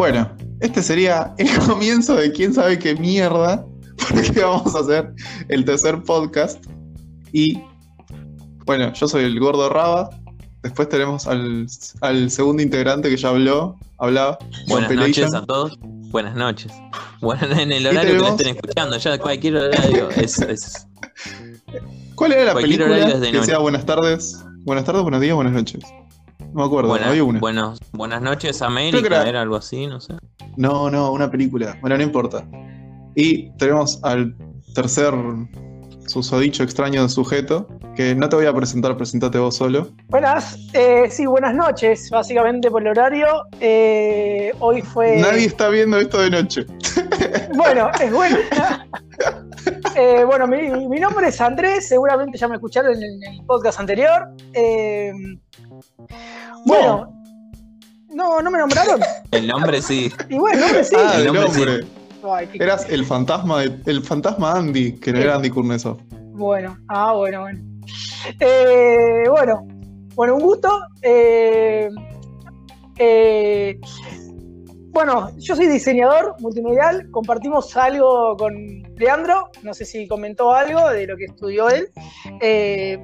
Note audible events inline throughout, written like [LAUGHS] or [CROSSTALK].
Bueno, este sería el [LAUGHS] comienzo de quién sabe qué mierda, porque [LAUGHS] vamos a hacer el tercer podcast. Y bueno, yo soy el gordo Raba. Después tenemos al, al segundo integrante que ya habló, hablaba. Buenas noches a todos. Buenas noches. Bueno, en el horario que lo estén escuchando, ya cualquier horario es, es... ¿Cuál era la película que decía buenas tardes? Buenas tardes, buenos días, buenas noches. No me acuerdo, buenas, había una. Buenos, buenas noches, América, era... era algo así, no sé. No, no, una película. Bueno, no importa. Y tenemos al tercer susodicho extraño de sujeto, que no te voy a presentar, presentate vos solo. Buenas, eh, sí, buenas noches, básicamente por el horario. Eh, hoy fue... Nadie está viendo esto de noche. [LAUGHS] Bueno, es bueno. [LAUGHS] eh, bueno, mi, mi, nombre es Andrés, seguramente ya me escucharon en el, en el podcast anterior. Eh, bueno, no, no me nombraron. El nombre sí. Y bueno, el nombre sí. Ah, el, nombre nombre. Ay, Eras el fantasma, de- el fantasma Andy, que no era Andy Kurnesov. Bueno, ah, bueno, bueno. Eh, bueno, bueno, un gusto. Eh, eh, bueno, yo soy diseñador multimedial, compartimos algo con Leandro, no sé si comentó algo de lo que estudió él, eh,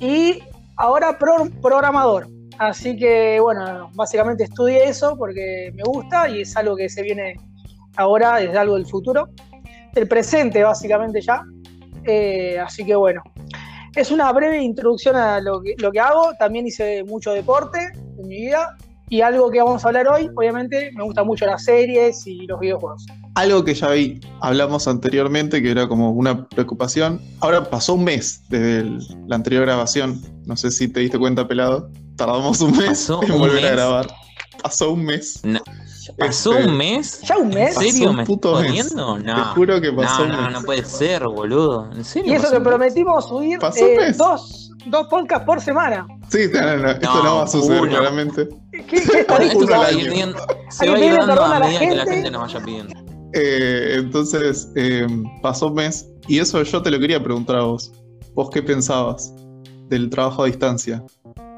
y ahora pro- programador. Así que, bueno, básicamente estudié eso porque me gusta y es algo que se viene ahora, es algo del futuro, del presente básicamente ya. Eh, así que bueno, es una breve introducción a lo que, hago. También hice mucho deporte en mi vida. Y algo que vamos a hablar hoy, obviamente, me gustan mucho las series y los videojuegos. Algo que ya vi, hablamos anteriormente, que era como una preocupación. Ahora pasó un mes desde la anterior grabación. No sé si te diste cuenta, pelado. Tardamos un mes ¿Pasó en un volver a mes? grabar. Pasó un mes. No. ¿Pasó Este, un mes? Ya un mes. ¿En serio? un ¿Me puto estás mes. jodiendo? No. Te juro que pasó no, un no, mes. no puede ser, boludo. ¿En serio? Y eso que un prometimos subir Pasó un eh, mes. dos, dos podcasts por semana. Sí, no, no, no, esto No, no va a suceder, uno. claramente. ¿Qué, qué [LAUGHS] Esto estadística? al se va, a ir [LAUGHS] se va a ir dando a a la medida que la gente. gente nos vaya pidiendo. Eh, entonces, eh, pasó un mes. Y eso yo te lo quería preguntar a vos. ¿Vos qué pensabas del trabajo a distancia?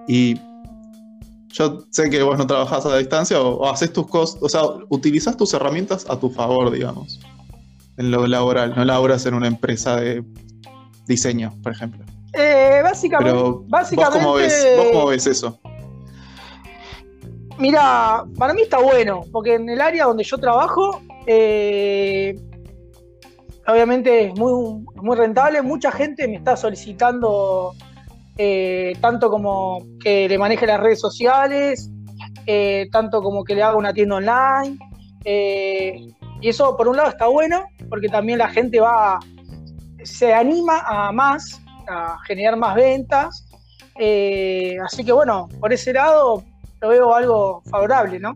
Y yo sé que vos no trabajás a distancia o, o haces tus cosas, o sea, utilizás tus herramientas a tu favor, digamos, en lo laboral. No laboras en una empresa de diseño, por ejemplo. Eh, básicamente, Pero vos básicamente cómo ves, vos cómo ves eso. Mira, para mí está bueno, porque en el área donde yo trabajo, eh, obviamente es muy, muy rentable. Mucha gente me está solicitando eh, tanto como que le maneje las redes sociales, eh, tanto como que le haga una tienda online. eh, y eso, por un lado, está bueno, porque también la gente va, se anima a más, a generar más ventas. Así que bueno, por ese lado lo veo algo favorable, ¿no?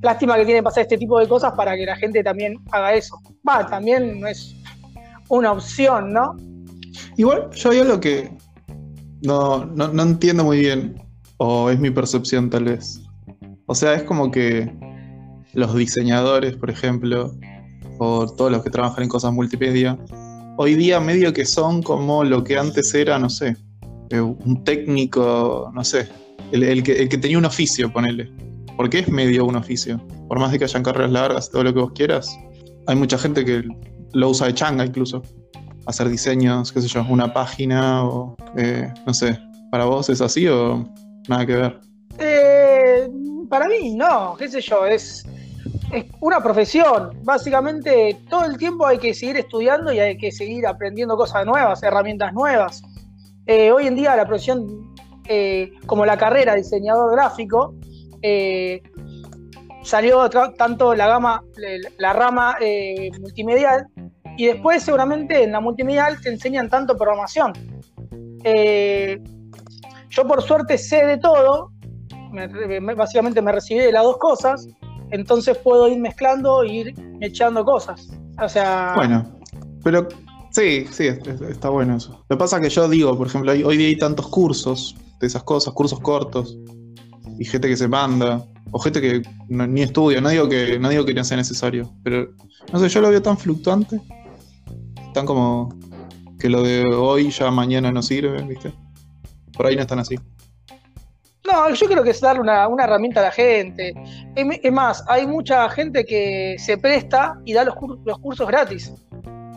Lástima que tiene que pasar este tipo de cosas para que la gente también haga eso. Va, también no es una opción, ¿no? Igual yo hay algo que no, no, no entiendo muy bien, o es mi percepción tal vez. O sea, es como que los diseñadores, por ejemplo, o todos los que trabajan en cosas multimedia, hoy día medio que son como lo que antes era, no sé, eh, un técnico, no sé, el, el que, el que tenía un oficio, ponele. Porque es medio un oficio. Por más de que hayan carreras largas, todo lo que vos quieras, hay mucha gente que lo usa de changa incluso hacer diseños, qué sé yo, una página o eh, no sé, ¿para vos es así o nada que ver? Eh, para mí, no, qué sé yo, es, una profesión. Básicamente, todo el tiempo hay que seguir estudiando y hay que seguir aprendiendo cosas nuevas, herramientas nuevas. Eh, hoy en día la profesión, eh, como la carrera de diseñador gráfico, eh, salió tanto la gama, la, la rama eh, multimedial, y después seguramente en la multimedial te enseñan tanto programación. Eh, yo por suerte sé de todo, me- me- básicamente me recibí de las dos cosas, entonces puedo ir mezclando e ir echando cosas. O sea, Bueno, pero sí, sí, es- es- está bueno eso. Lo que pasa es que yo digo, por ejemplo, hay- hoy día hay tantos cursos de esas cosas, cursos cortos, y gente que se manda, o gente que no- ni estudia, no digo, que, no digo que no sea necesario, pero no sé, yo lo veo tan fluctuante, tan como que lo de hoy ya mañana no sirve, ¿viste? Por ahí no están así. No, yo creo que es darle una, herramienta a la gente. Es más, hay mucha gente que se presta y da los, los cursos gratis.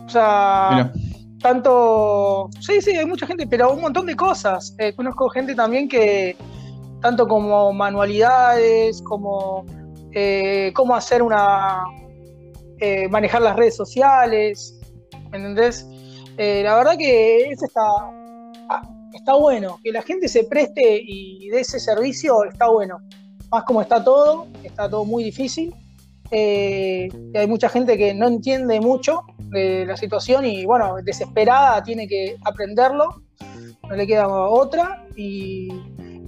O sea, tanto. Sí, sí, hay mucha gente, pero un montón de cosas. Eh, conozco gente también que, tanto como manualidades, como eh, cómo hacer una. Eh, manejar las redes sociales, ¿entendés? la verdad que eso está, está bueno. Que la gente se preste y dé ese servicio está bueno. Más como está todo, está todo muy difícil. Eh, hay mucha gente que no entiende mucho de la situación y, bueno, desesperada tiene que aprenderlo. No le queda otra. Y,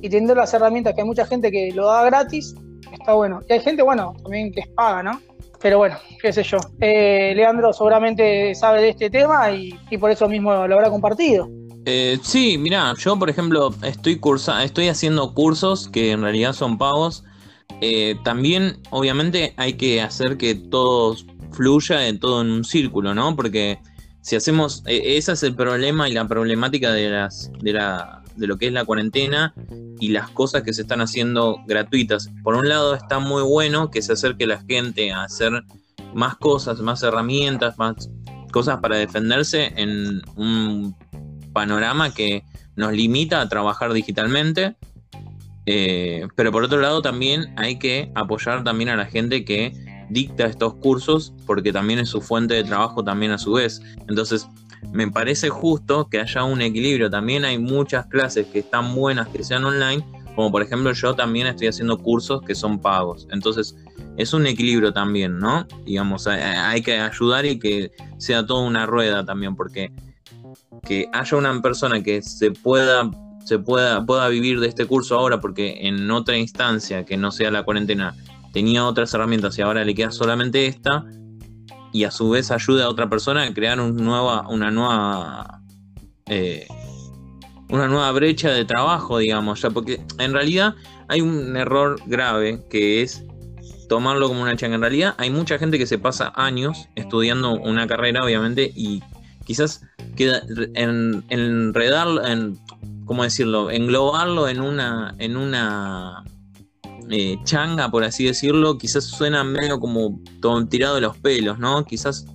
y teniendo las herramientas que hay mucha gente que lo da gratis, está bueno. Y hay gente, bueno, también que paga, ¿no? Pero bueno, qué sé yo. Eh, Leandro seguramente sabe de este tema y, por eso mismo lo habrá compartido. Eh, sí, mira, yo por ejemplo estoy cursa, estoy haciendo cursos que en realidad son pagos. Eh, también, obviamente, hay que hacer que todo fluya en todo en un círculo, ¿no? Porque si hacemos, e, ese es el problema y la problemática de las, de la, de lo que es la cuarentena y las cosas que se están haciendo gratuitas. Por un lado está muy bueno que se acerque la gente a hacer más cosas, más herramientas, más cosas para defenderse en un panorama que nos limita a trabajar digitalmente. Eh, pero por otro lado también hay que apoyar también a la gente que dicta estos cursos porque también es su fuente de trabajo también a su vez. Entonces me parece justo que haya un equilibrio. También hay muchas clases que están buenas que sean online, como por ejemplo yo también estoy haciendo cursos que son pagos. Entonces es un equilibrio también, ¿no? Digamos, hay que ayudar y que sea toda una rueda también porque que haya una persona que se pueda se pueda, pueda vivir de este curso ahora porque en otra instancia que no sea la cuarentena tenía otras herramientas y ahora le queda solamente esta y a su vez ayuda a otra persona a crear un nueva, una nueva eh, una nueva brecha de trabajo digamos ya porque en realidad hay un error grave que es tomarlo como una changa en realidad hay mucha gente que se pasa años estudiando una carrera obviamente y quizás queda en, enredarlo, en, ¿cómo decirlo? Englobarlo en una, en una eh, changa, por así decirlo, quizás suena medio como tirado de los pelos, ¿no? Quizás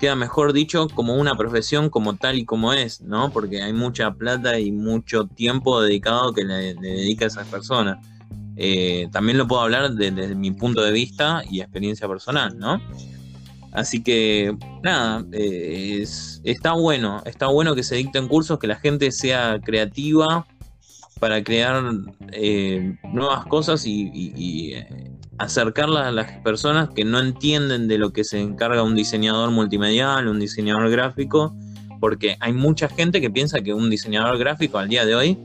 queda mejor dicho como una profesión como tal y como es, ¿no? Porque hay mucha plata y mucho tiempo dedicado que le, dedica a esas personas. Eh, también lo puedo hablar desde mi punto de vista y experiencia personal, ¿no? Así que nada, eh, está bueno, está bueno que se dicten cursos, que la gente sea creativa para crear eh, nuevas cosas y, eh, acercarlas a las personas que no entienden de lo que se encarga un diseñador multimedial, un diseñador gráfico, porque hay mucha gente que piensa que un diseñador gráfico al día de hoy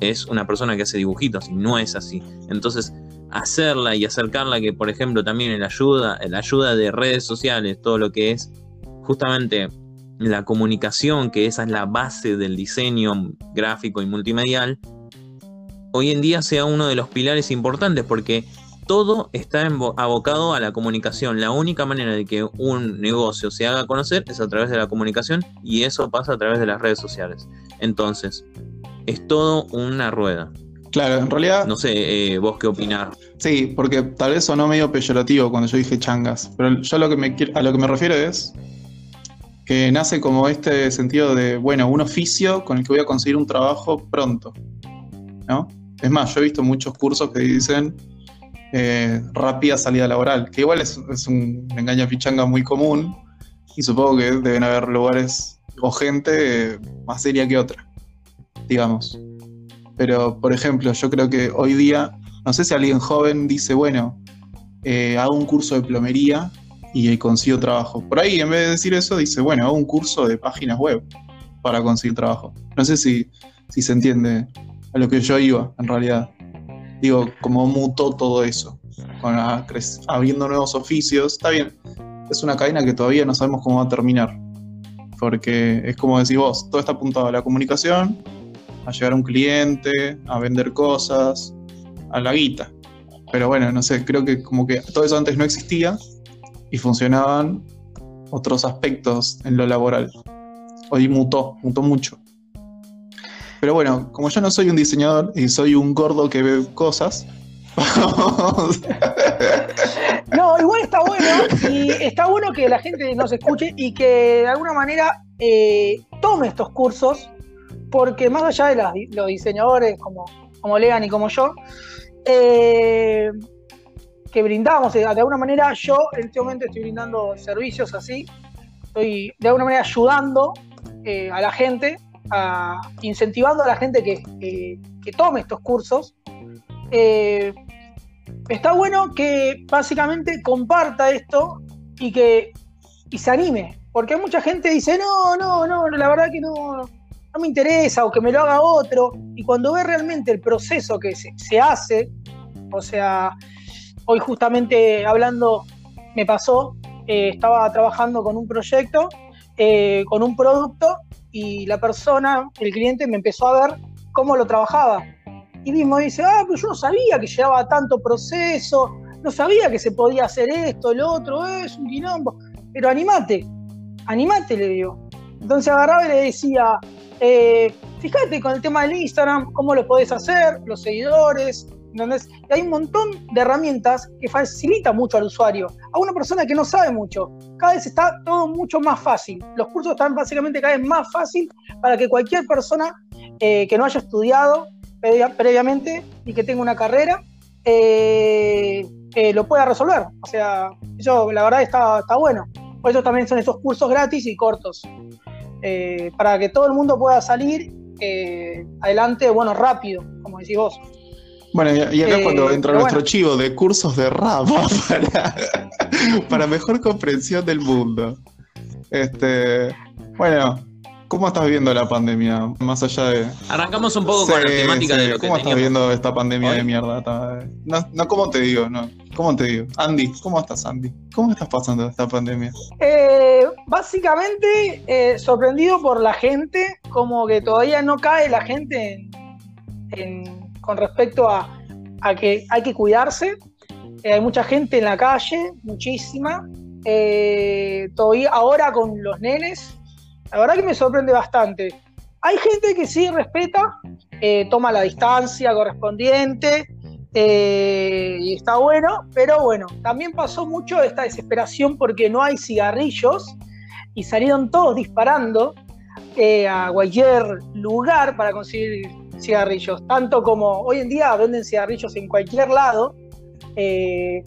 es una persona que hace dibujitos y no es así. Entonces, hacerla y acercarla, que por ejemplo también la ayuda, la ayuda de redes sociales, todo lo que es justamente la comunicación, que esa es la base del diseño gráfico y multimedial, hoy en día sea uno de los pilares importantes porque todo está abocado a la comunicación. La única manera de que un negocio se haga conocer es a través de la comunicación y eso pasa a través de las redes sociales. Entonces, es todo una rueda. Claro, en realidad. No sé, eh, vos qué opinás. Sí, porque tal vez sonó medio peyorativo cuando yo dije changas. Pero yo lo que me, a lo que me refiero es que nace como este sentido de, bueno, un oficio con el que voy a conseguir un trabajo pronto. ¿No? Es más, yo he visto muchos cursos que dicen eh, rápida salida laboral, que igual es, un engaño pichanga muy común y supongo que deben haber lugares o gente más seria que otra, digamos. Pero, por ejemplo, yo creo que hoy día, no sé si alguien joven dice, bueno, eh, hago un curso de plomería y consigo trabajo. Por ahí, en vez de decir eso, dice, bueno, hago un curso de páginas web para conseguir trabajo. No sé si se entiende a lo que yo iba, en realidad. Digo, como mutó todo eso, con habiendo nuevos oficios. Está bien, es una cadena que todavía no sabemos cómo va a terminar. Porque es como decís vos, todo está apuntado a la comunicación, a llegar a un cliente, a vender cosas, a la guita. Pero bueno, no sé, creo que como que todo eso antes no existía y funcionaban otros aspectos en lo laboral. Hoy mutó, mutó mucho. Pero bueno, como yo no soy un diseñador y soy un gordo que ve cosas. [LAUGHS] No, igual está bueno y está bueno que la gente nos escuche y que de alguna manera eh, tome estos cursos, porque más allá de los diseñadores como, como Lean y como yo, eh, que brindamos, eh, de alguna manera yo en este momento estoy brindando servicios así, estoy de alguna manera ayudando a la gente, incentivando a la gente que, que- que tome estos cursos. Eh, está bueno que básicamente comparta esto y que y se anime, porque mucha gente dice, no, no, no, la verdad que no, no me interesa o que me lo haga otro, y cuando ve realmente el proceso que se, se hace, o sea, hoy justamente hablando me pasó, eh, estaba trabajando con un proyecto, eh, con un producto, y la persona, el cliente, me empezó a ver cómo lo trabajaba. Y mismo dice, ah, pero yo no sabía que llevaba tanto proceso, no sabía que se podía hacer esto, lo otro, es un quilombo. Pero animate, animate, le digo. Entonces agarraba y le decía, eh, fíjate con el tema del Instagram, cómo lo podés hacer, los seguidores, ¿entendés? Y hay un montón de herramientas que facilitan mucho al usuario, a una persona que no sabe mucho. Cada vez está todo mucho más fácil. Los cursos están básicamente cada vez más fácil para que cualquier persona eh, que no haya estudiado previa- previamente y que tenga una carrera eh, eh, lo pueda resolver. O sea, eso la verdad está, está bueno. Por eso también son estos cursos gratis y cortos. para que todo el mundo pueda salir adelante, bueno, rápido, como decís vos. Bueno, y, acá Eh, cuando entra nuestro bueno. chivo de cursos de rap [LAUGHS] para, para mejor comprensión del mundo. Este, bueno, ¿cómo estás viendo la pandemia? Más allá de. Arrancamos un poco con la temática sí, de lo que ¿Cómo estás viendo esta pandemia hoy. de mierda? No, no, ¿cómo te digo? No, ¿cómo te digo? Andy, ¿cómo estás, Andy? ¿Cómo estás pasando esta pandemia? Eh, básicamente eh, sorprendido por la gente, como que todavía no cae la gente en- en- con respecto a, que hay que cuidarse. Eh, hay mucha gente en la calle, muchísima. Eh, todavía ahora con los nenes, la verdad que me sorprende bastante. Hay gente que sí respeta, eh, toma la distancia correspondiente, y está bueno, pero bueno, también pasó mucho esta desesperación porque no hay cigarrillos y salieron todos disparando a cualquier lugar para conseguir cigarrillos, tanto como hoy en día venden cigarrillos en cualquier lado, eh,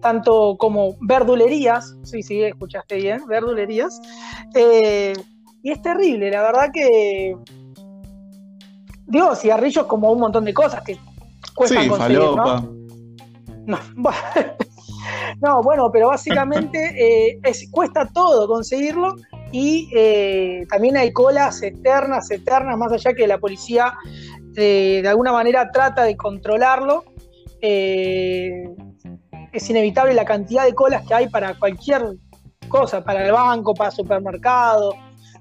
tanto como verdulerías, sí, sí, escuchaste bien, verdulerías, eh, y es terrible, la verdad que digo cigarrillos como un montón de cosas que cuestan Sí, conseguir, ¿no? falopa. No, [LAUGHS] bueno, no, bueno, pero básicamente eh, es- cuesta todo conseguirlo y eh, también hay colas eternas, eternas, más allá que la policía eh, de alguna manera trata de controlarlo. eh, es inevitable la cantidad de colas que hay para cualquier cosa, para el banco, para el supermercado.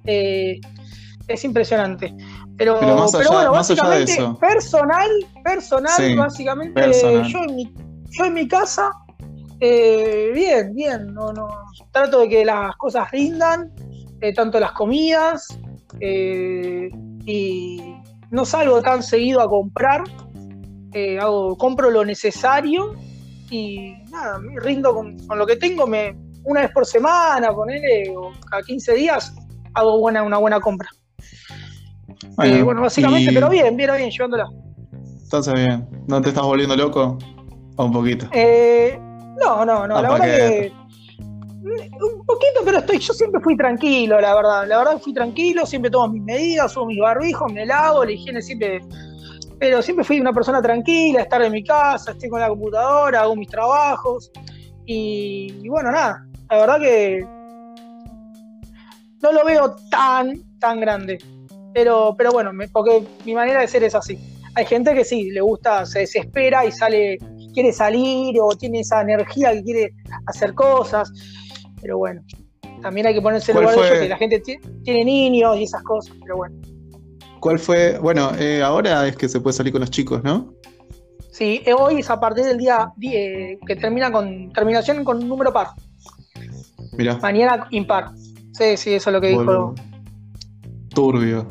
es impresionante. Pero, Pero más allá- bueno, más allá de básicamente, eso. personal, personal, Sí, básicamente, personal. yo en mi, yo en mi casa, eh, bien, bien, no, no, trato de que las cosas rindan, eh, tanto las comidas, eh, y no salgo tan seguido a comprar, eh, hago, compro lo necesario y nada, me rindo con, con lo que tengo, me, una vez por semana, ponele, o cada 15 días, hago buena, una buena compra. Bueno, básicamente, y- pero bien, bien, bien, llevándola. Entonces bien. ¿No te estás volviendo loco? O un poquito. Eh, no, no, no, Ah, la ¿para verdad que. Un poquito, pero estoy, yo siempre fui tranquilo, la verdad. La verdad fui tranquilo, siempre tomo mis medidas, uso mis barbijos, me lavo, la higiene siempre. Pero siempre fui una persona tranquila, estar en mi casa, estoy con la computadora, hago mis trabajos. Y, y bueno, nada, la verdad que no lo veo tan, tan grande. Pero, pero bueno, me- porque mi manera de ser es así. Hay gente que sí, le gusta, se desespera y sale, quiere salir o tiene esa energía que quiere hacer cosas. Pero bueno, también hay que ponerse en el ¿Cuál lugar de ellos, que la gente ti- tiene niños y esas cosas. Pero bueno, ¿Cuál fue? Bueno, eh, ahora es que se puede salir con los chicos, ¿no? sí, eh, hoy es a partir del día 10, que termina con terminación con un número par. Mirá. Mañana impar. Sí, sí, eso es lo que dijo. Turbio.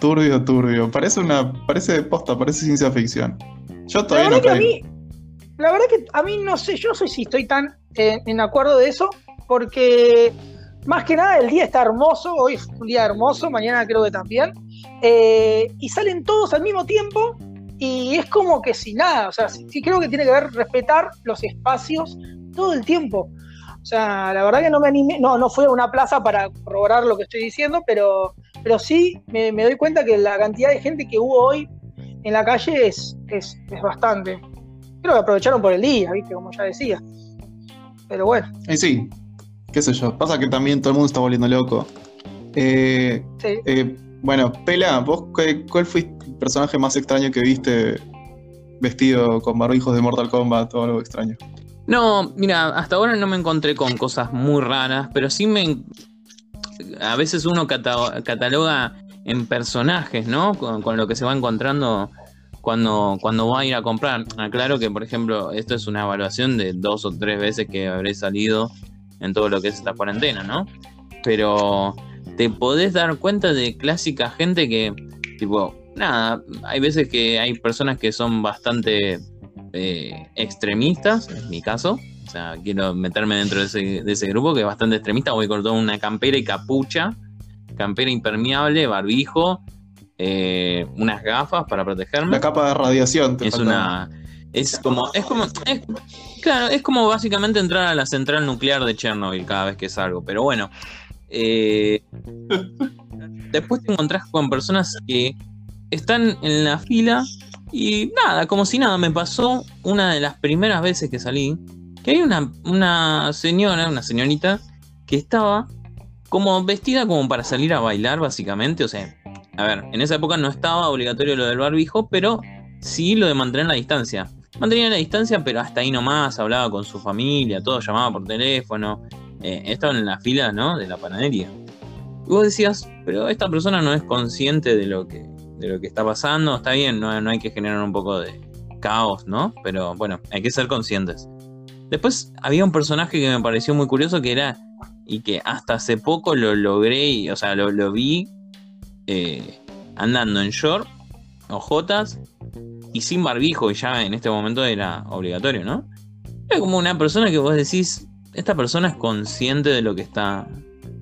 turbio, turbio. Parece una, parece de posta, parece ciencia ficción. Yo La todavía verdad, no que a mí, la verdad que a mí no sé, yo no sé si estoy tan eh, en acuerdo de eso, porque más que nada el día está hermoso, hoy es un día hermoso, mañana creo que también, eh, y salen todos al mismo tiempo y es como que sin nada, o sea, sí, creo que tiene que ver respetar los espacios todo el tiempo. O sea, la verdad que no me animé, no, no fui a una plaza para corroborar lo que estoy diciendo, pero, pero sí me, me doy cuenta que la cantidad de gente que hubo hoy en la calle es, es, es bastante. Creo que aprovecharon por el día, ¿viste? Como ya decía. Pero bueno, sí, qué sé yo. Pasa que también todo el mundo está volviendo loco. Eh, sí. eh, bueno, Pela, ¿vos qué- cuál fue el personaje más extraño que viste vestido con barbijos de Mortal Kombat o algo extraño? No, mira, hasta ahora no me encontré con cosas muy raras, pero sí me. A veces uno cata- cataloga en personajes, ¿no? Con, con lo que se va encontrando cuando, cuando va a ir a comprar. Aclaro que, por ejemplo, esto es una evaluación de dos o tres veces que habré salido en todo lo que es esta cuarentena, ¿no? Pero te podés dar cuenta de clásica gente que, tipo, nada, hay veces que hay personas que son bastante eh, extremistas, en mi caso. O sea, quiero meterme dentro de ese, de ese grupo que es bastante extremista. Voy con toda una campera y capucha, campera impermeable, barbijo, eh, unas gafas para protegerme. La capa de radiación te Es una. Es como. Es como. es- claro, es como básicamente entrar a la central nuclear de Chernobyl cada vez que salgo. Pero bueno. eh, [LAUGHS] después te encontrás con personas que están en la fila y nada, como si nada. Me pasó una de las primeras veces que salí. Que hay una, una señora, una señorita, que estaba como vestida como para salir a bailar, básicamente. O sea, a ver, en esa época no estaba obligatorio lo del barbijo, pero sí lo de mantener la distancia. Mantenía la distancia, pero hasta ahí nomás, hablaba con su familia, todo, llamaba por teléfono. Eh, estaban en la fila, ¿no? De la panadería. Y vos decías, pero esta persona no es consciente de lo que, de lo que está pasando. Está bien, no, no hay que generar un poco de caos, ¿no? Pero bueno, hay que ser conscientes. Después había un personaje que me pareció muy curioso que era, y que hasta hace poco lo logré, o sea, lo, vi eh, andando en short, ojotas y sin barbijo, y ya en este momento era obligatorio, ¿no? Era como una persona que vos decís, esta persona es consciente de lo que está,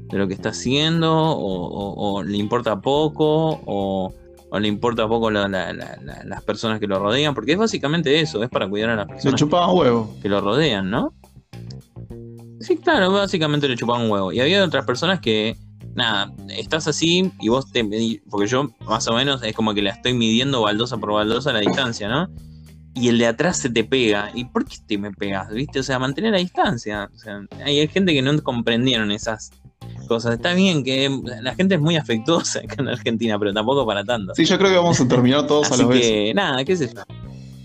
de lo que está haciendo, o, o- o le importa poco, o, o le importa poco la- la- la- la- las personas que lo rodean, porque es básicamente eso, es para cuidar a las Le personas chupaban huevo. que lo rodean, ¿no? Sí, claro, básicamente le chupaban un huevo. Y había otras personas que, nada, estás así y vos te porque yo más o menos es como que la estoy midiendo baldosa por baldosa la distancia, ¿no? Y el de atrás se te pega. ¿Y por qué te me pegas? ¿Viste? O sea, mantener la distancia. O sea, hay gente que no comprendieron esas cosas. Está bien que la gente es muy afectuosa acá en Argentina, pero tampoco para tanto. Sí, yo creo que vamos a terminar todos a vez. que, nada, qué sé yo.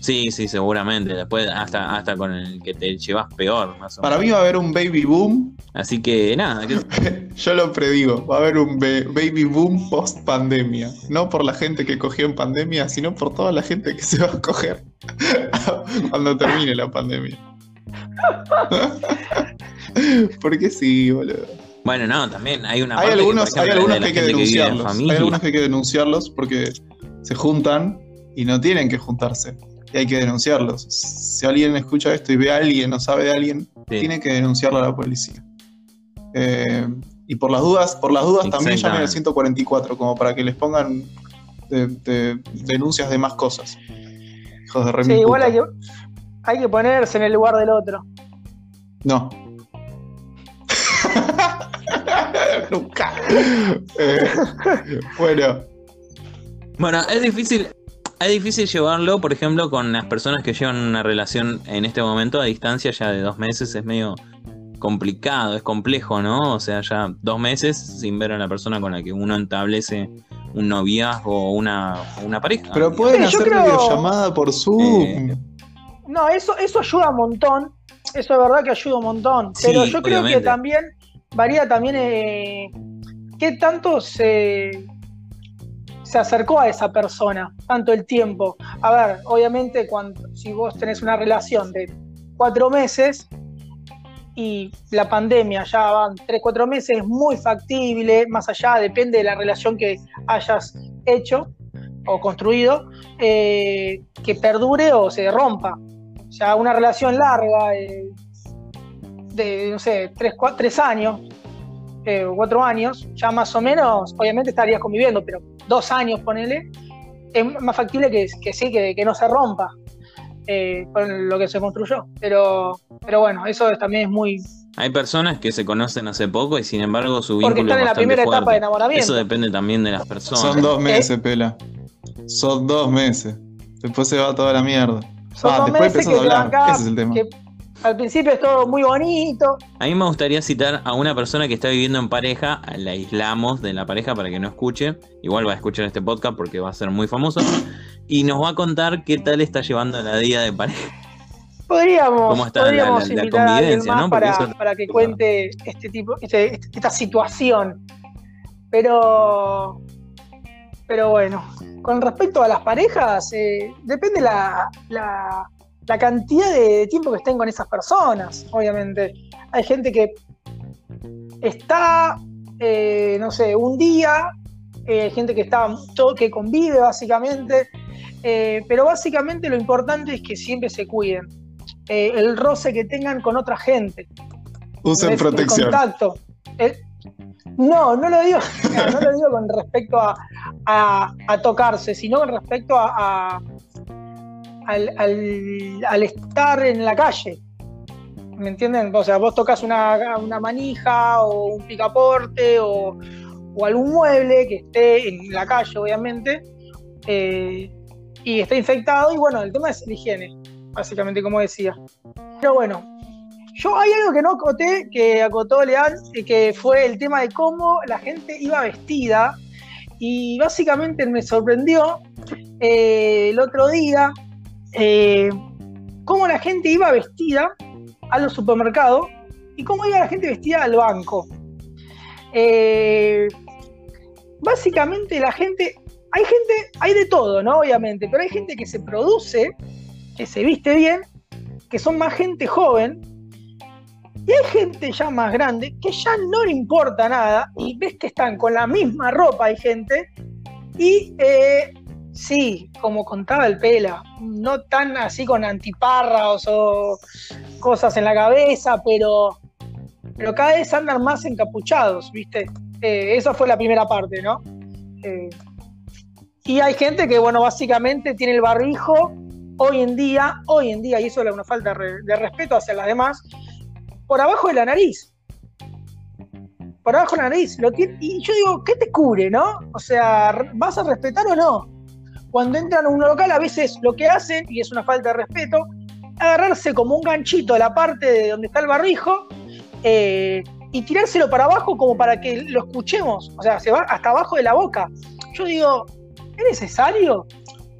Sí, sí, seguramente. Después, hasta, hasta con el que te llevas peor, más o Para menos. mí va a haber un baby boom. Así que, nada, [LAUGHS] Yo lo predigo. Va a haber un ba- baby boom post pandemia. No por la gente que cogió en pandemia, sino por toda la gente que se va a coger [LAUGHS] cuando termine la pandemia. [LAUGHS] Porque sí, boludo. bueno, no, también hay una Hay parte algunos, que, hay algunos que hay que denunciarlos. Hay familia. algunos que hay que denunciarlos porque se juntan y no tienen que juntarse. Y hay que denunciarlos. Si alguien escucha esto y ve a alguien o sabe de alguien, Sí. tiene que denunciarlo a la policía. Eh, y por las dudas, por las dudas también llamen al Exactamente. 144, como para que les pongan de- de- denuncias de más cosas. Hijos de re Sí, igual puta. hay que, hay que ponerse en el lugar del otro. No. [LAUGHS] Nunca. Eh, bueno, Bueno, es difícil, es difícil llevarlo, por ejemplo, con las personas que llevan una relación en este momento a distancia ya de dos meses. Es medio complicado, es complejo, ¿no? O sea, ya dos meses sin ver a la persona con la que uno establece un noviazgo o una, una pareja. pero pueden hacer creo- videollamada por Zoom. Eh, No, eso, eso ayuda un montón. Eso es verdad que ayuda un montón. Sí, Pero yo creo que también varía también eh, qué tanto se, se acercó a esa persona, tanto el tiempo. A ver, obviamente cuando si vos tenés una relación de cuatro meses y la pandemia ya van tres, cuatro meses, es muy factible, más allá, depende de la relación que hayas hecho o construido eh, que perdure o se rompa. Ya una relación larga eh, de, no sé, tres, tres años eh, cuatro años, ya más o menos, obviamente estarías conviviendo, pero dos años, ponele, es más factible que, que sí, que, que no se rompa con lo que se construyó. Pero, pero bueno, eso también es muy, hay personas que se conocen hace poco y sin embargo su vínculo Porque están en la primera etapa de enamoramiento. Eso depende también de las personas. Son dos meses, pela. Son dos meses. Después se va toda la mierda. Son Ah, dos después meses a hablar. acá, Ese es el tema. que al principio es todo muy bonito. A mí me gustaría citar a una persona que está viviendo en pareja, la aislamos de la pareja para que no escuche, igual va a escuchar este podcast porque va a ser muy famoso, y nos va a contar qué tal está llevando la vida de pareja. Podríamos, ¿Cómo está podríamos la- la- la invitar a alguien convivencia, más no? Para, que cuente este tipo, este- este- esta situación. Pero, pero bueno, con respecto a las parejas, eh, depende la, la, la cantidad de tiempo que estén con esas personas, obviamente. Hay gente que está, eh, no sé, un día, eh, hay gente que está todo, que convive básicamente, eh, pero básicamente lo importante es que siempre se cuiden. El roce que tengan con otra gente. Usen el- protección. El contacto. El- no, no lo digo, [LAUGHS] no lo digo con respecto a, a- a tocarse, sino con respecto a, a- al, estar en la calle. ¿Me entienden? O sea, vos tocas una, una manija o un picaporte o, o algún mueble que esté en la calle, obviamente, eh, y está infectado. Y bueno, el tema es la higiene, básicamente, como decía. Pero bueno, yo hay algo que no acoté, que acotó Leán, que fue el tema de cómo la gente iba vestida. Y básicamente me sorprendió eh, el otro día eh, cómo la gente iba vestida a los supermercados y cómo iba la gente vestida al banco. Eh, básicamente la gente, hay gente, hay de todo, ¿no? Obviamente, pero hay gente que se produce, que se viste bien, que son más gente joven, y hay gente ya más grande que ya no le importa nada y ves que están con la misma ropa, hay gente, y eh, sí, como contaba el Pela, no tan así con antiparras o cosas en la cabeza, pero, pero cada vez andan más encapuchados, ¿viste? Eh, esa fue la primera parte, ¿no? Eh, y hay gente que, bueno, básicamente tiene el barbijo hoy en día, hoy en día, y eso es una falta de respeto hacia las demás, por abajo de la nariz. Por abajo de la nariz. Lo tiene- y yo digo, ¿qué te cubre, no? O sea, ¿vas a respetar o no? Cuando entran a un local, a veces lo que hacen, y es una falta de respeto, agarrarse como un ganchito de la parte de donde está el barbijo eh, y tirárselo para abajo como para que lo escuchemos. O sea, se va hasta abajo de la boca. Yo digo, ¿es necesario?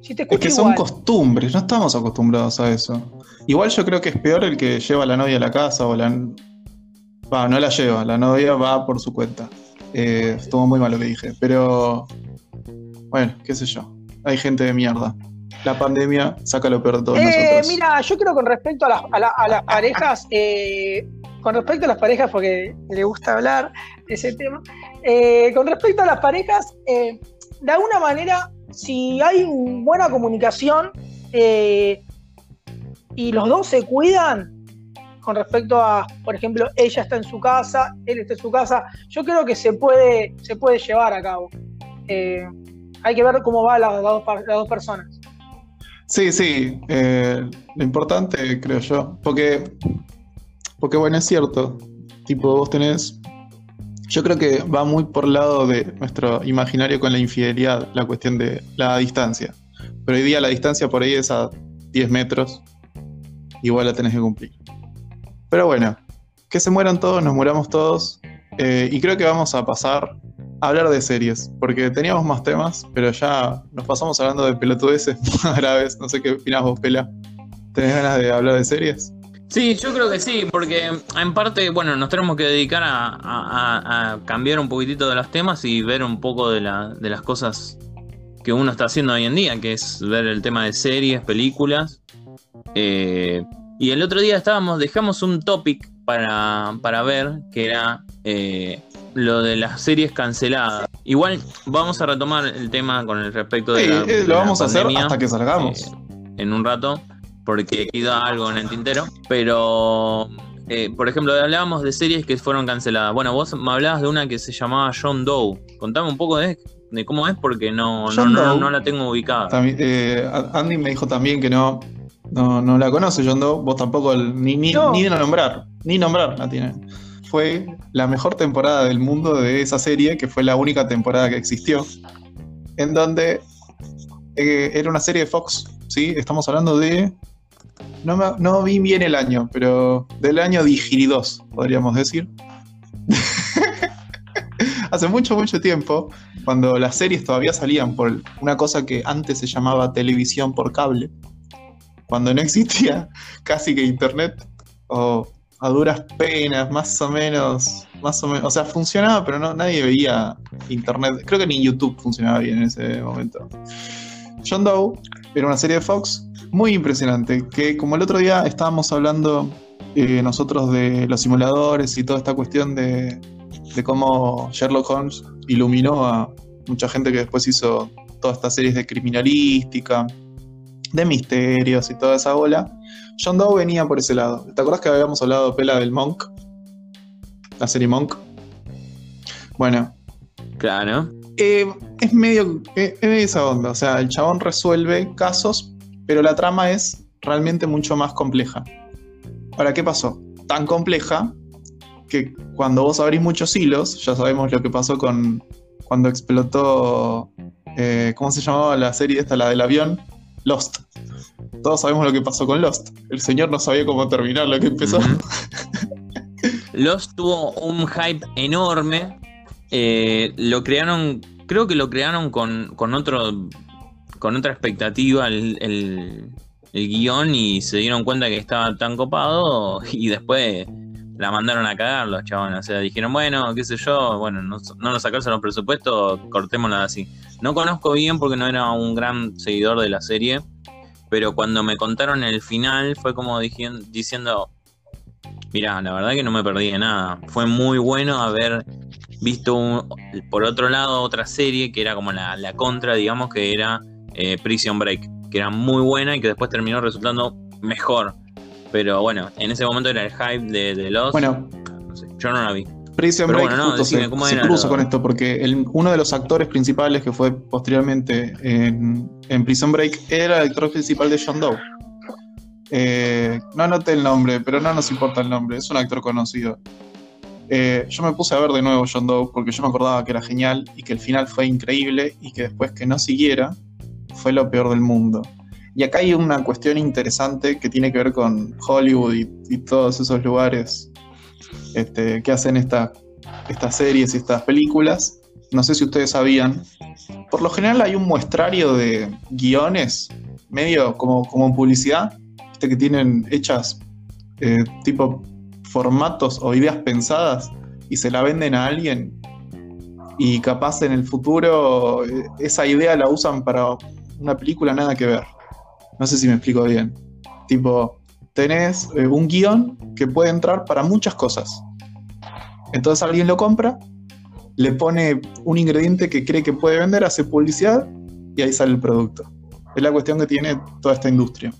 Si te Es que son igual. costumbres, no estamos acostumbrados a eso. Igual yo creo que es peor el que lleva a la novia a la casa o la. Va, no la lleva, la novia va por su cuenta. Eh, estuvo muy mal lo que dije, pero. Bueno, qué sé yo. Hay gente de mierda. La pandemia saca lo peor de todos Eh, nosotros. mira, yo creo con respecto a las, a la- a las parejas, eh, con respecto a las parejas, porque le gusta hablar de ese tema, eh, con respecto a las parejas, de alguna manera, si hay buena comunicación y los dos se cuidan con respecto a, por ejemplo, ella está en su casa, él está en su casa, yo creo que se puede, se puede llevar a cabo. Eh, hay que ver cómo van las, dos, dos personas. Sí, sí. eh, lo importante, creo yo. Porque. Porque bueno, es cierto. Tipo, vos tenés. Yo creo que va muy por el lado de nuestro imaginario con la infidelidad, la cuestión de la distancia. Pero hoy día la distancia por ahí es a 10 metros. Igual la tenés que cumplir. Pero bueno, que se mueran todos, nos muramos todos. eh, y creo que vamos a pasar hablar de series. Porque teníamos más temas, pero ya nos pasamos hablando de pelotudeces [LAUGHS] más graves. No sé qué opinás vos, Pela. ¿Tenés ganas de hablar de series? Sí, yo creo que sí, porque en parte, bueno, nos tenemos que dedicar a, cambiar un poquitito de los temas y ver un poco de, la- de las cosas que uno está haciendo hoy en día, que es ver el tema de series, películas. Eh, y el otro día estábamos, dejamos un topic para, para ver, que era eh, lo de las series canceladas. Igual vamos a retomar el tema con el respecto de Sí, la, eh, de lo la vamos a hacer hasta que salgamos. eh, en un rato, porque queda algo en el tintero. Pero, eh, por ejemplo, hablábamos de series que fueron canceladas. Bueno, vos me hablabas de una que se llamaba John Doe. Contame un poco de, de cómo es, porque no, no, John no, Doe. no la tengo ubicada. También, eh, Andy me dijo también que no, no, no la conoce John Doe, vos tampoco, el- ni, ni, No. ni de nombrar, ni nombrar la tiene. Fue la mejor temporada del mundo de esa serie, que fue la única temporada que existió, en donde eh, era una serie de Fox, ¿sí? Estamos hablando de... No, no vi bien el año, pero del año Digiridos, podríamos decir. [LAUGHS] Hace mucho, mucho tiempo, cuando las series todavía salían por una cosa que antes se llamaba televisión por cable, cuando no existía [LAUGHS] casi que internet, o a duras penas, más o menos, más o menos, o sea, funcionaba, pero no, nadie veía internet, creo que ni YouTube funcionaba bien en ese momento. John Doe era una serie de Fox muy impresionante, que como el otro día estábamos hablando eh, nosotros de los simuladores y toda esta cuestión de, de cómo Sherlock Holmes iluminó a mucha gente que después hizo todas estas series de criminalística, de misterios y toda esa bola. John Doe venía por ese lado. ¿Te acuerdas que habíamos hablado, Pela, del Monk? La serie Monk. Bueno, Claro. eh, es medio eh, es medio esa onda. O sea, el chabón resuelve casos, pero la trama es realmente mucho más compleja. Ahora, ¿qué pasó? Tan compleja que cuando vos abrís muchos hilos, ya sabemos lo que pasó con cuando explotó. eh, ¿Cómo se llamaba la serie esta, la del avión? Lost. Todos sabemos lo que pasó con Lost. El señor no sabía cómo terminar lo que empezó. [LAUGHS] Lost tuvo un hype enorme. Eh, lo crearon, creo que lo crearon con, con otro, con otra expectativa el, el- el guion y se dieron cuenta que estaba tan copado y después la mandaron a cagar los chabones. O sea, dijeron, bueno, qué sé yo, bueno, no, no nos sacaron los presupuestos, cortémosla así. No conozco bien porque no era un gran seguidor de la serie, pero cuando me contaron el final fue como diciendo, Mirá, la verdad que no me perdí de nada. Fue muy bueno haber visto un- por otro lado otra serie que era como la, la contra, digamos, que era eh, Prison Break, que era muy buena y que después terminó resultando mejor. Pero bueno, en ese momento era el hype de, de los... Bueno, no sé, yo no la vi. Prison Break bueno, no, justo decime, se, ¿cómo se era cruza lo- con esto porque el- uno de los actores principales que fue posteriormente en, en Prison Break era el actor principal de John Doe. Eh, no anoté el nombre, pero no nos importa el nombre, es un actor conocido. Eh, yo me puse a ver de nuevo John Doe porque yo me acordaba que era genial y que el final fue increíble y que después que no siguiera fue lo peor del mundo. Y acá hay una cuestión interesante que tiene que ver con Hollywood y, y todos esos lugares este, que hacen esta- estas series y estas películas. No sé si ustedes sabían. Por lo general hay un muestrario de guiones, medio como, como en publicidad, que tienen hechas eh, tipo formatos o ideas pensadas y se la venden a alguien. Y capaz en el futuro eh, esa idea la usan para una película nada que ver. No sé si me explico bien. Tipo, tenés eh, un guion que puede entrar para muchas cosas. Entonces alguien lo compra, le pone un ingrediente que cree que puede vender, hace publicidad y ahí sale el producto. Es la cuestión que tiene toda esta industria.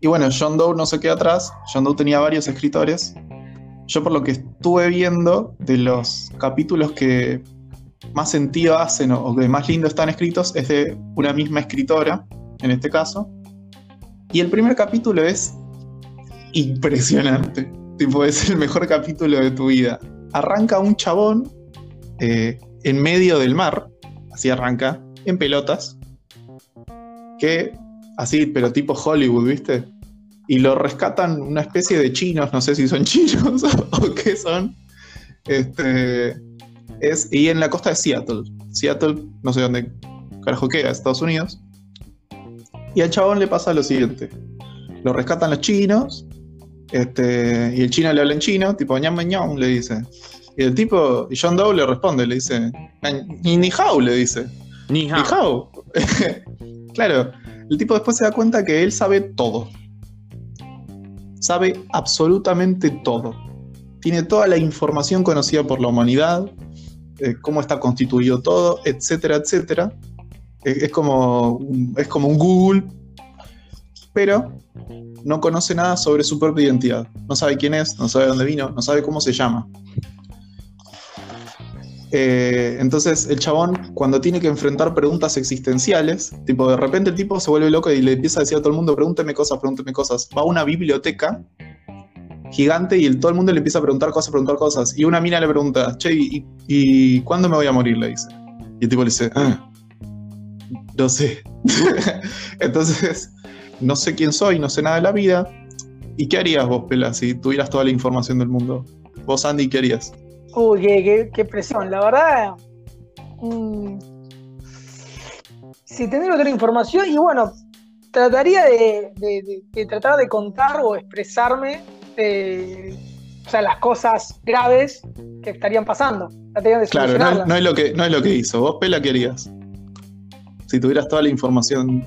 Y bueno, John Doe no se queda atrás. John Doe tenía varios escritores. Yo por lo que estuve viendo de los capítulos que más sentido hacen o, que más lindo están escritos es de una misma escritora, en este caso. Y el primer capítulo es impresionante. Tipo, es el mejor capítulo de tu vida. Arranca un chabón eh, en medio del mar, así arranca, en pelotas, que, así, pero tipo Hollywood, ¿viste? Y lo rescatan una especie de chinos, no sé si son [LAUGHS] chinos o qué son. Este, es, y en la costa de Seattle. Seattle, no sé dónde carajo queda, Estados Unidos. Y al chabón le pasa lo siguiente. Lo rescatan los chinos, este, y el chino le habla en chino, tipo ñam ñam, le dice. Y el tipo, y John Doe le responde, le dice, ni, ni hao, le dice. Ni hao. [LAUGHS] claro, el tipo después se da cuenta que él sabe todo. Sabe absolutamente todo. tiene toda la información conocida por la humanidad, eh, cómo está constituido todo, etcétera, etcétera. Es, como, es como un Google, pero no conoce nada sobre su propia identidad. No sabe quién es, no sabe dónde vino, no sabe cómo se llama. Eh, entonces el chabón, cuando tiene que enfrentar preguntas existenciales, tipo de repente el tipo se vuelve loco y le empieza a decir a todo el mundo, pregúnteme cosas, pregúnteme cosas. Va a una biblioteca gigante y el, todo el mundo le empieza a preguntar cosas, preguntar cosas. Y una mina le pregunta, che, ¿y, y cuándo me voy a morir? Le dice. Y el tipo le dice, "Ah, no sé. [LAUGHS] Entonces, no sé quién soy, no sé nada de la vida. ¿Y qué harías vos, Pela, si tuvieras toda la información del mundo? Vos, Andy, ¿qué harías? Uy, qué, qué- qué presión. La verdad, mm, si tendría otra información, y bueno, trataría de, de- de- de tratar de contar o expresarme eh, o sea, las cosas graves que estarían pasando. Trataría de Claro, no es lo que, no es lo que hizo. ¿Vos, Pela, qué harías? Si tuvieras toda la información.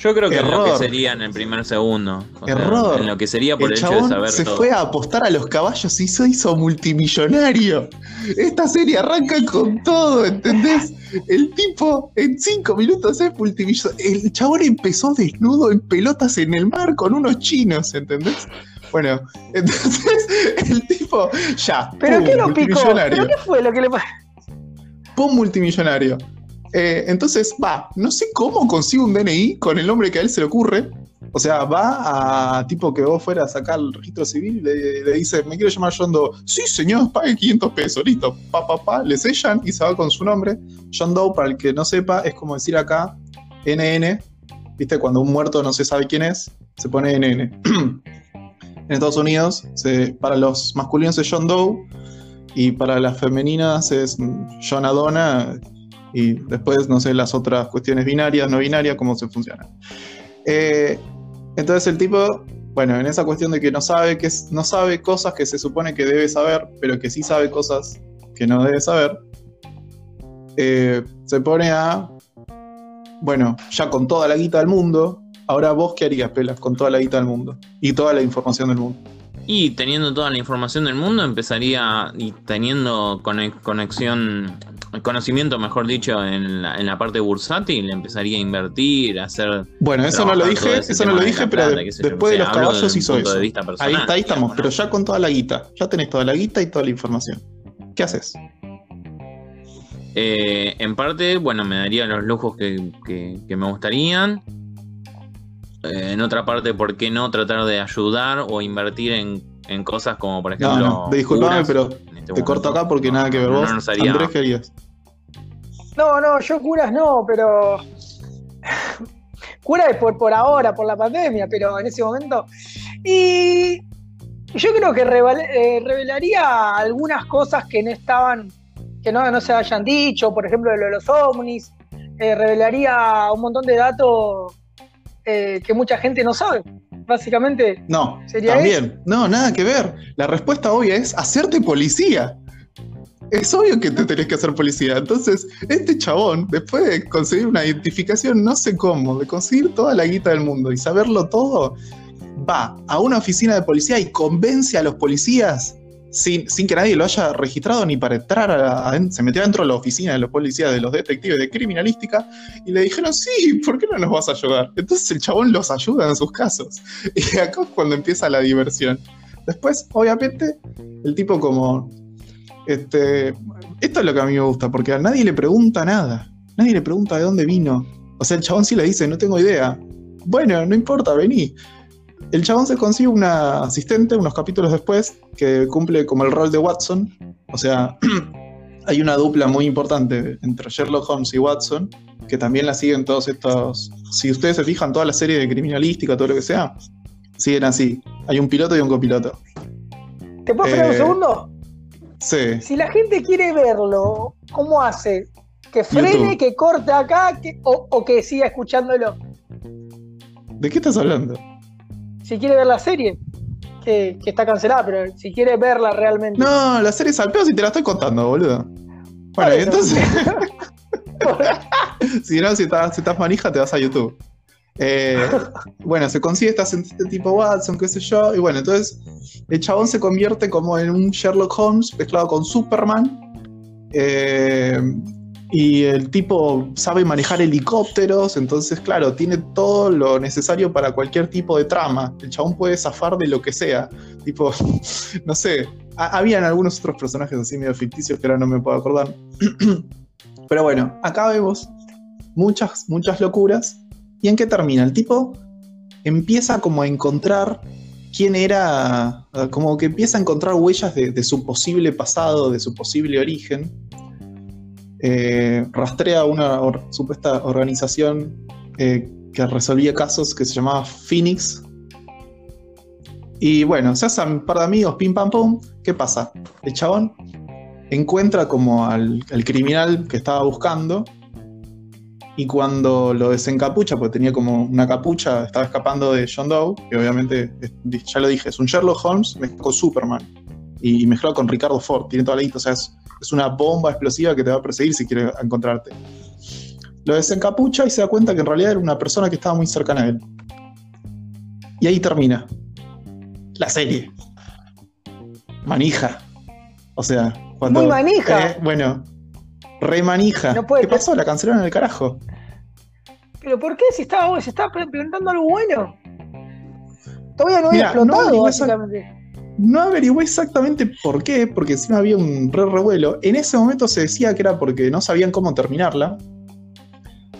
Yo creo que es lo que Error. sería en el primer segundo. O sea, Error. en lo que sería por El el, hecho de chabón saber se todo. fue a apostar a los caballos y se hizo multimillonario. Esta serie arranca con todo, ¿entendés? El tipo en cinco minutos es multimillonario. El chabón empezó desnudo en pelotas en el mar con unos chinos, ¿entendés? Bueno, [LAUGHS] entonces el tipo ya. ¿Pero pum, qué lo picó? multimillonario. ¿Pero qué fue lo que le pasó? Pum multimillonario. Eh, entonces va, no sé cómo consigue un DNI con el nombre que a él se le ocurre. O sea, va a tipo que vos fueras a sacar el registro civil y le, le dice, me quiero llamar John Doe. Sí, señor, pague 500 pesos, listo. Pa, pa, pa, le sellan y se va con su nombre. John Doe, para el que no sepa, es como decir acá, NN. ¿Viste? Cuando un muerto no se sabe quién es, se pone NN. [CLEARS THROAT] en Estados Unidos, para los masculinos es John Doe y para las femeninas es John Adona y después, no sé, las otras cuestiones binarias, no binarias, cómo se funciona. Eh, entonces el tipo, bueno, en esa cuestión de que no sabe, que no sabe cosas que se supone que debe saber, pero que sí sabe cosas que no debe saber, eh, se pone a, bueno, ya con toda la guita del mundo, ahora vos qué harías, Pelas, con toda la guita del mundo y toda la información del mundo. Y teniendo toda la información del mundo, empezaría, y teniendo cone- conexión, conocimiento, mejor dicho, en la, en la parte bursátil, empezaría a invertir, a hacer. Bueno, eso no lo dije, eso no lo dije, pero plata, de- después de los caballos hizo eso. de vista personal, ahí está, ahí estamos, pero ya con toda la guita, ya tenés toda la guita y toda la información. ¿Qué haces? Eh, en parte, bueno, me daría los lujos que, que- que me gustarían. Eh, en otra parte, ¿por qué no tratar de ayudar o invertir en, en cosas como, por ejemplo. No, no, disculpame, pero este Te corto acá porque No, nada que ver no vos. nos haría- Andrés, ¿qué harías? No, no, yo curas no, pero. [LAUGHS] Cura es por, por ahora, por la pandemia, pero en ese momento. Y yo creo que eh, revelaría algunas cosas que no estaban, que no, no se hayan dicho, por ejemplo, lo de los ovnis. Eh, revelaría un montón de datos eh, que mucha gente no sabe. Básicamente, No, ¿Sería también. No, nada que ver. La respuesta obvia es hacerte policía. Es obvio que te tenés que hacer policía. Entonces, este chabón, después de conseguir una identificación, no sé cómo, de conseguir toda la guita del mundo y saberlo todo, va a una oficina de policía y convence a los policías sin, que nadie lo haya registrado ni para entrar a, a- se metió dentro de la oficina de los policías, de los detectives de criminalística y le dijeron, sí, ¿por qué no nos vas a ayudar? Entonces el chabón los ayuda en sus casos. [LAUGHS] Y acá es cuando empieza la diversión. Después, obviamente, el tipo como... Este, esto es lo que a mí me gusta, porque a nadie le pregunta nada. Nadie le pregunta de dónde vino. O sea, el chabón sí le dice, no tengo idea. Bueno, no importa, vení. El chabón se consigue una asistente unos capítulos después que cumple como el rol de Watson. O sea, [CLEARS THROAT] hay una dupla muy importante entre Sherlock Holmes y Watson, que también la siguen todos estos. Si ustedes se fijan, toda la serie de criminalística, todo lo que sea, siguen así. Hay un piloto y un copiloto. ¿te puedo frenar un Eh, segundo? Sí. Si la gente quiere verlo, ¿cómo hace? ¿Que frene, YouTube. que corte acá que- o, o que siga escuchándolo? ¿De qué estás hablando? Si quiere ver la serie, que, que está cancelada, pero si quiere verla realmente. No, la serie es al pedo si te la estoy contando, boludo. Bueno, y entonces, [LAUGHS] si no, si estás, si estás manija, te vas a YouTube. Eh, bueno, se consigue esta este tipo Watson, qué sé yo, y bueno, entonces el chabón se convierte como en un Sherlock Holmes mezclado con Superman. eh, y el tipo sabe manejar helicópteros, entonces, claro, tiene todo lo necesario para cualquier tipo de trama. El chabón puede zafar de lo que sea. Tipo, [LAUGHS] no sé, ha- habían algunos otros personajes así medio ficticios que ahora no me puedo acordar. [CLEARS THROAT] Pero bueno, acá vemos muchas, muchas locuras. ¿Y en qué termina? El tipo empieza como a encontrar quién era, como que empieza a encontrar huellas de, de su posible pasado, de su posible origen. Eh, rastrea una supuesta organización eh, que resolvía casos que se llamaba Phoenix. Y bueno, se hacen un par de amigos, pim pam pum. ¿Qué pasa? El chabón encuentra como al, al criminal que estaba buscando. Y cuando lo desencapucha, porque tenía como una capucha, estaba escapando de John Doe, que obviamente, ya lo dije, es un Sherlock Holmes mezclado con Superman. Y mezclado con Ricardo Ford, tiene toda la guita, o sea, es, es una bomba explosiva que te va a perseguir si quiere encontrarte. Lo desencapucha y se da cuenta que en realidad era una persona que estaba muy cercana a él. Y ahí termina. La serie. Manija. O sea, cuando. Muy manija. Eh, bueno, re manija. No ¿Qué pasó? La cancelaron en el carajo. ¿Pero por qué si estaba, se estaba implementando algo bueno? Todavía no había no explotado, esa- básicamente. No averigüé exactamente por qué, porque encima había un re revuelo. En ese momento se decía que era porque no sabían cómo terminarla.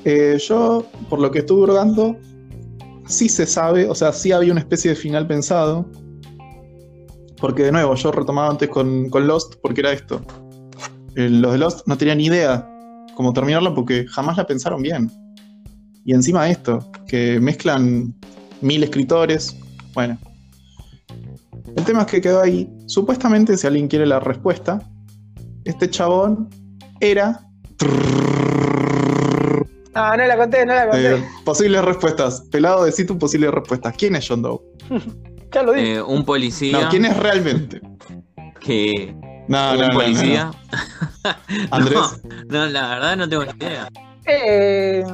Eh, yo, por lo que estuve hurgando, sí se sabe, o sea, sí había una especie de final pensado. Porque de nuevo, yo retomaba antes con, con Lost, porque era esto. Los de Lost no tenían ni idea cómo terminarla porque jamás la pensaron bien. Y encima esto, que mezclan mil escritores. Bueno. El tema es que quedó ahí. Supuestamente, si alguien quiere la respuesta, este chabón era. Ah, no la conté, no la conté. Eh, posibles respuestas. Pelado, decí tu posible respuesta. ¿Quién es John Doe? [LAUGHS] ya lo dije. Eh, un policía No, ¿quién es realmente? que. No, un no, no, no, policía. no. [LAUGHS] Andrés. No, la verdad no tengo ni idea. Eh,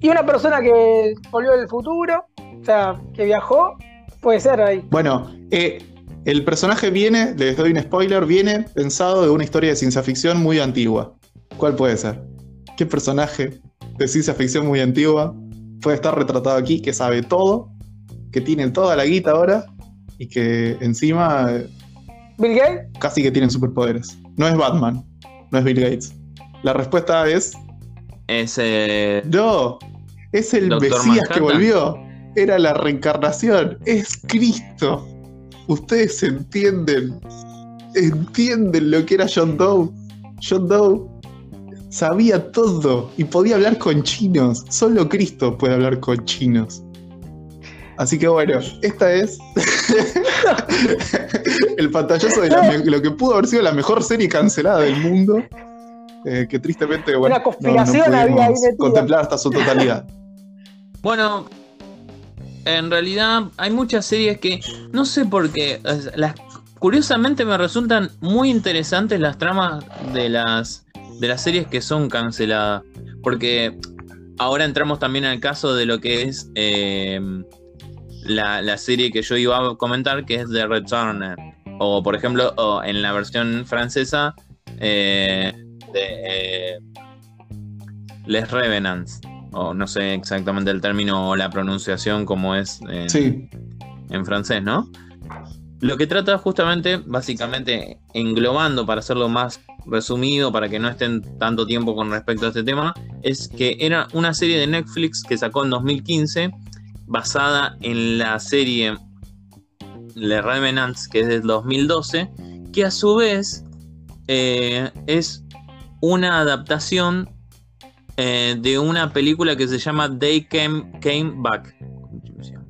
y una persona que volvió del futuro, o sea, que viajó, puede ser ahí. Bueno, eh, el personaje viene, les doy un spoiler, viene pensado de una historia de ciencia ficción muy antigua. ¿Cuál puede ser? ¿Qué personaje de ciencia ficción muy antigua puede estar retratado aquí que sabe todo, que tiene toda la guita ahora y que encima eh, Bill Gates, casi que tienen superpoderes? No es Batman, no es Bill Gates. La respuesta es Es. eh, no, es el Doctor Mesías que Manhattan. volvió. Era la reencarnación. Es Cristo. Ustedes entienden. Entienden lo que era John Doe. John Doe sabía todo y podía hablar con chinos. Solo Cristo puede hablar con chinos. Así que bueno, esta es [LAUGHS] el pantallazo de la lo que pudo haber sido la mejor serie cancelada del mundo. eh, que tristemente, bueno, Una conspiración había ahí contemplar hasta su totalidad. Bueno, en realidad hay muchas series que no sé por qué. Las, curiosamente me resultan muy interesantes las tramas de las, de las series que son canceladas. Porque ahora entramos también al caso de lo que es eh, la, la serie que yo iba a comentar, que es The Returner. O por ejemplo, en la versión francesa eh, de eh, Les Revenants o no sé exactamente el término o la pronunciación como es en, Sí, en francés, ¿no? Lo que trata justamente, básicamente, englobando para hacerlo más resumido, para que no estén tanto tiempo con respecto a este tema, es que era una serie de Netflix que sacó en 2015, basada en la serie Le Revenants, que es del 2012, que a su vez eh, es una adaptación eh, de una película que se llama They Came, Came Back.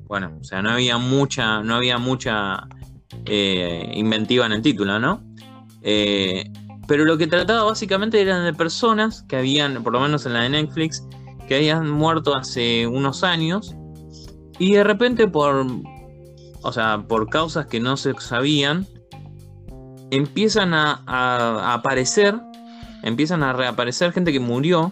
Bueno, o sea, no había mucha, no había mucha eh, inventiva en el título, ¿no? Eh, pero lo que trataba básicamente eran de personas que habían, por lo menos en la de Netflix, que habían muerto hace unos años y de repente por, o sea, por causas que no se sabían, empiezan a, aparecer, empiezan a reaparecer gente que murió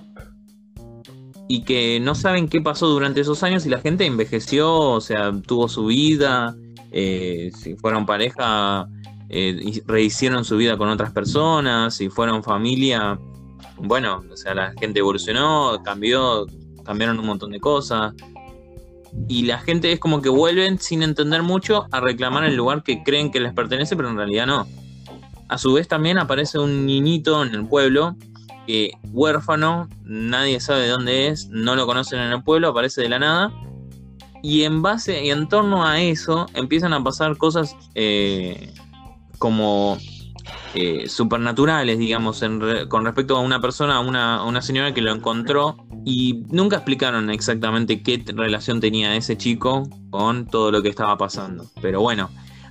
y que no saben qué pasó durante esos años y la gente envejeció, o sea, tuvo su vida, eh, si fueron pareja, eh, rehicieron su vida con otras personas, si fueron familia, bueno, o sea, la gente evolucionó, cambió, cambiaron un montón de cosas. Y la gente es como que vuelven sin entender mucho a reclamar el lugar que creen que les pertenece, pero en realidad no. A su vez también aparece un niñito en el pueblo que huérfano, nadie sabe de dónde es, no lo conocen en el pueblo, aparece de la nada. Y en base y en torno a eso empiezan a pasar cosas eh, como eh, supernaturales, digamos, con respecto a una persona, a una señora que lo encontró y nunca explicaron exactamente qué relación tenía ese chico con todo lo que estaba pasando. Pero bueno,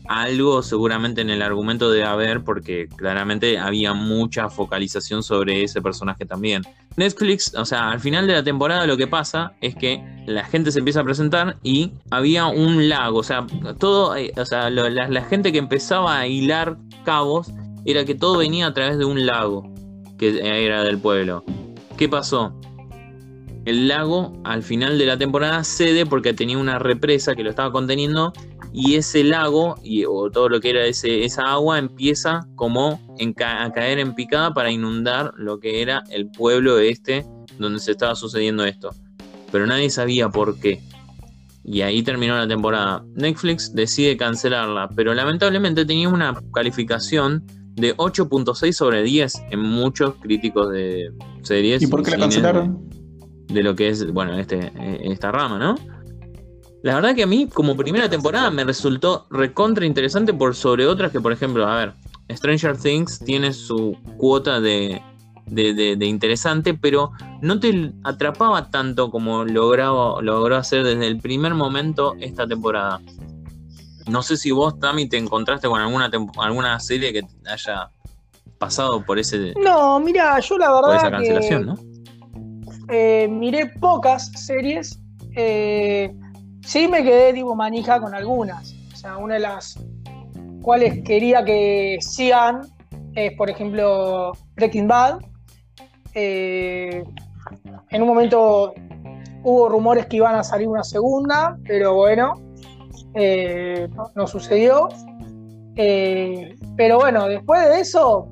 algo seguramente en el argumento debe haber porque claramente había mucha focalización sobre ese personaje también. Netflix, o sea, al final de la temporada lo que pasa es que la gente se empieza a presentar y había un lago, o sea, todo, eh, o sea, la, gente que empezaba a hilar cabos era que todo venía a través de un lago que era del pueblo. ¿Qué pasó? El lago al final de la temporada cede porque tenía una represa que lo estaba conteniendo y ese lago y, o todo lo que era ese, esa agua empieza como a caer en picada para inundar lo que era el pueblo este donde se estaba sucediendo esto. Pero nadie sabía por qué. Y ahí terminó la temporada. Netflix decide cancelarla, pero lamentablemente tenía una calificación de 8.6 sobre 10 en muchos críticos de series. ¿Y por qué la cancelaron? De, lo que es, bueno, este, esta rama, ¿no? La verdad que a mí, como primera temporada, me resultó recontra interesante por sobre otras que, por ejemplo, a ver, Stranger Things tiene su cuota de, de, interesante, pero no te atrapaba tanto como logró, logró hacer desde el primer momento esta temporada. No sé si vos, Tami, te encontraste con alguna, alguna serie que haya pasado por ese. No, mira, yo la verdad. Por esa cancelación, ¿no? Eh, miré pocas series. Eh, Sí me quedé tipo manija con algunas. O sea, una de las cuales quería que sigan es, por ejemplo, Breaking Bad. Eh, en un momento hubo rumores que iban a salir una segunda, pero bueno, eh, no, sucedió. Eh, pero bueno, después de eso,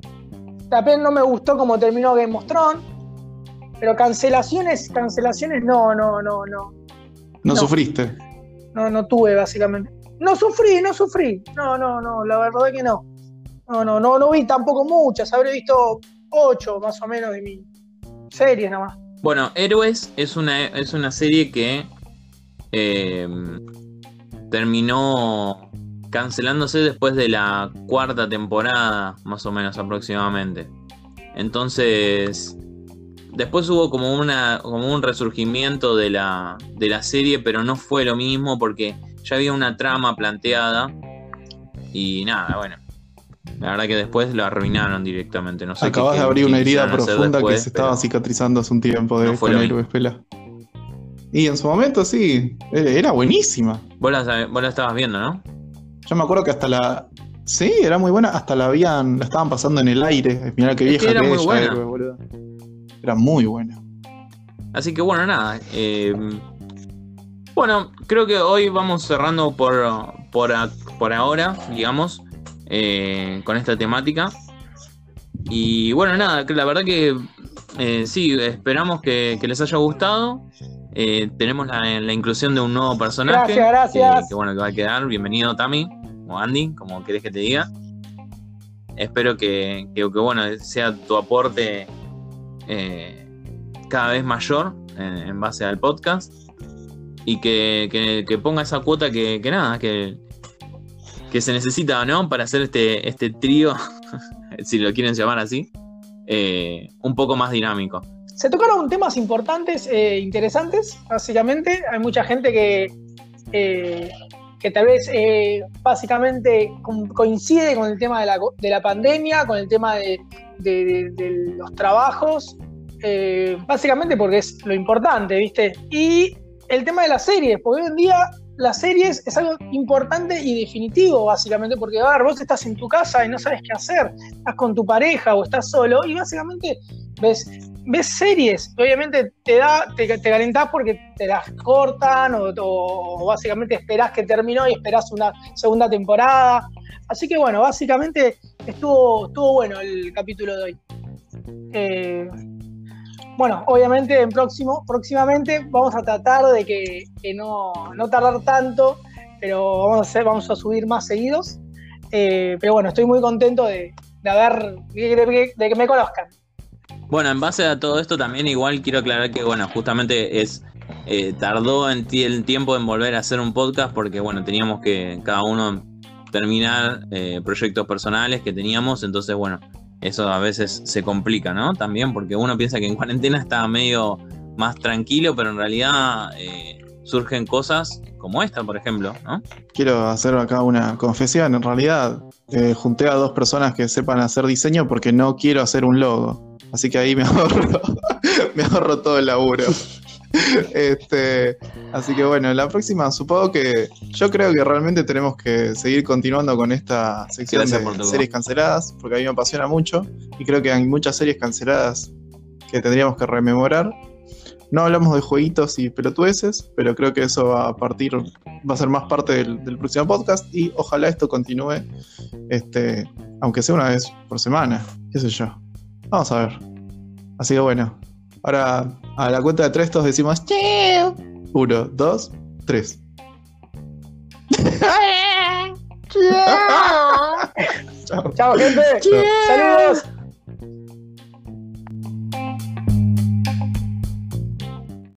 también no me gustó cómo terminó Game of Thrones. Pero cancelaciones, cancelaciones no, no, no, no. No, sufriste. No, no tuve, básicamente. No sufrí, no sufrí. No, no, no, la verdad que no. No, no, no, no vi tampoco muchas. Habré visto ocho más o menos de mi serie nada más. Bueno, Héroes es una, es una serie que eh, terminó cancelándose después de la cuarta temporada, más o menos aproximadamente. Entonces, Después hubo como, una, como un resurgimiento de la, de la serie, pero no fue lo mismo porque ya había una trama planteada. Y nada, bueno. La verdad que después lo arruinaron directamente. No sé Acabas de abrir una herida profunda que se estaba cicatrizando hace un tiempo de no Pela. Y en su momento sí, e-, era buenísima. Vos la, vos la estabas viendo, ¿no? Yo me acuerdo que hasta la. Sí, era muy buena, hasta la habían, la estaban pasando en el aire. Mirá qué vieja que, era muy buena. Era muy buena. Así que bueno, nada. Eh, bueno, creo que hoy vamos cerrando por, por, por ahora, digamos, eh, con esta temática. Y bueno, nada, la verdad que eh, sí, esperamos que, les haya gustado. tenemos la, inclusión de un nuevo personaje. Gracias, gracias. Que, bueno, que va a quedar. Bienvenido, Tami, o Andy, como querés que te diga. Espero que, que bueno, sea tu aporte eh, cada vez mayor en, base al podcast y que, ponga esa cuota que, nada, que, que se necesita, ¿no? Para hacer este, este trío, [LAUGHS] si lo quieren llamar así, eh, un poco más dinámico. Se tocaron temas importantes, e interesantes, básicamente. Hay mucha gente que, que tal vez básicamente coincide con el tema de la, de la pandemia, con el tema de, de, los trabajos, eh, básicamente porque es lo importante, ¿viste? Y el tema de las series, porque hoy en día las series es algo importante y definitivo, básicamente, porque a ver, vos estás en tu casa y no sabes qué hacer, estás con tu pareja o estás solo, y básicamente ves, ves series, obviamente te da, te, te calentás porque te las cortan o, básicamente esperás que terminó y esperás una segunda temporada. Así que bueno, básicamente estuvo, estuvo bueno el capítulo de hoy. Eh, bueno, obviamente en próximo, próximamente vamos a tratar de que, que no, no, tardar tanto, pero vamos a, hacer, vamos a subir más seguidos. Eh, pero bueno, estoy muy contento de, de haber, de, que me conozcan. Bueno, en base a todo esto también igual quiero aclarar que, bueno, justamente es eh, tardó en el tiempo en volver a hacer un podcast porque, bueno, teníamos que cada uno terminar eh, proyectos personales que teníamos, entonces, bueno, eso a veces se complica, ¿no? También porque uno piensa que en cuarentena está medio más tranquilo, pero en realidad eh, surgen cosas como esta, por ejemplo, ¿no? Quiero hacer acá una confesión, en realidad eh, junté a dos personas que sepan hacer diseño porque no quiero hacer un logo, así que ahí me [LAUGHS] ahorro, me ahorro todo el laburo. este, así que bueno, la próxima supongo que yo creo que realmente tenemos que seguir continuando con esta sección Gracias de series canceladas, porque a mí me apasiona mucho y creo que hay muchas series canceladas que tendríamos que rememorar. No hablamos de jueguitos y pelotudeces, pero creo que eso va a partir, va a ser más parte del, del próximo podcast y ojalá esto continúe, este, aunque sea una vez por semana, qué sé yo. Vamos a ver. Así que bueno, Ahora, a la cuenta de tres, todos decimos Chao. Uno, dos, tres. [LAUGHS] Chao, gente. Chao. Saludos.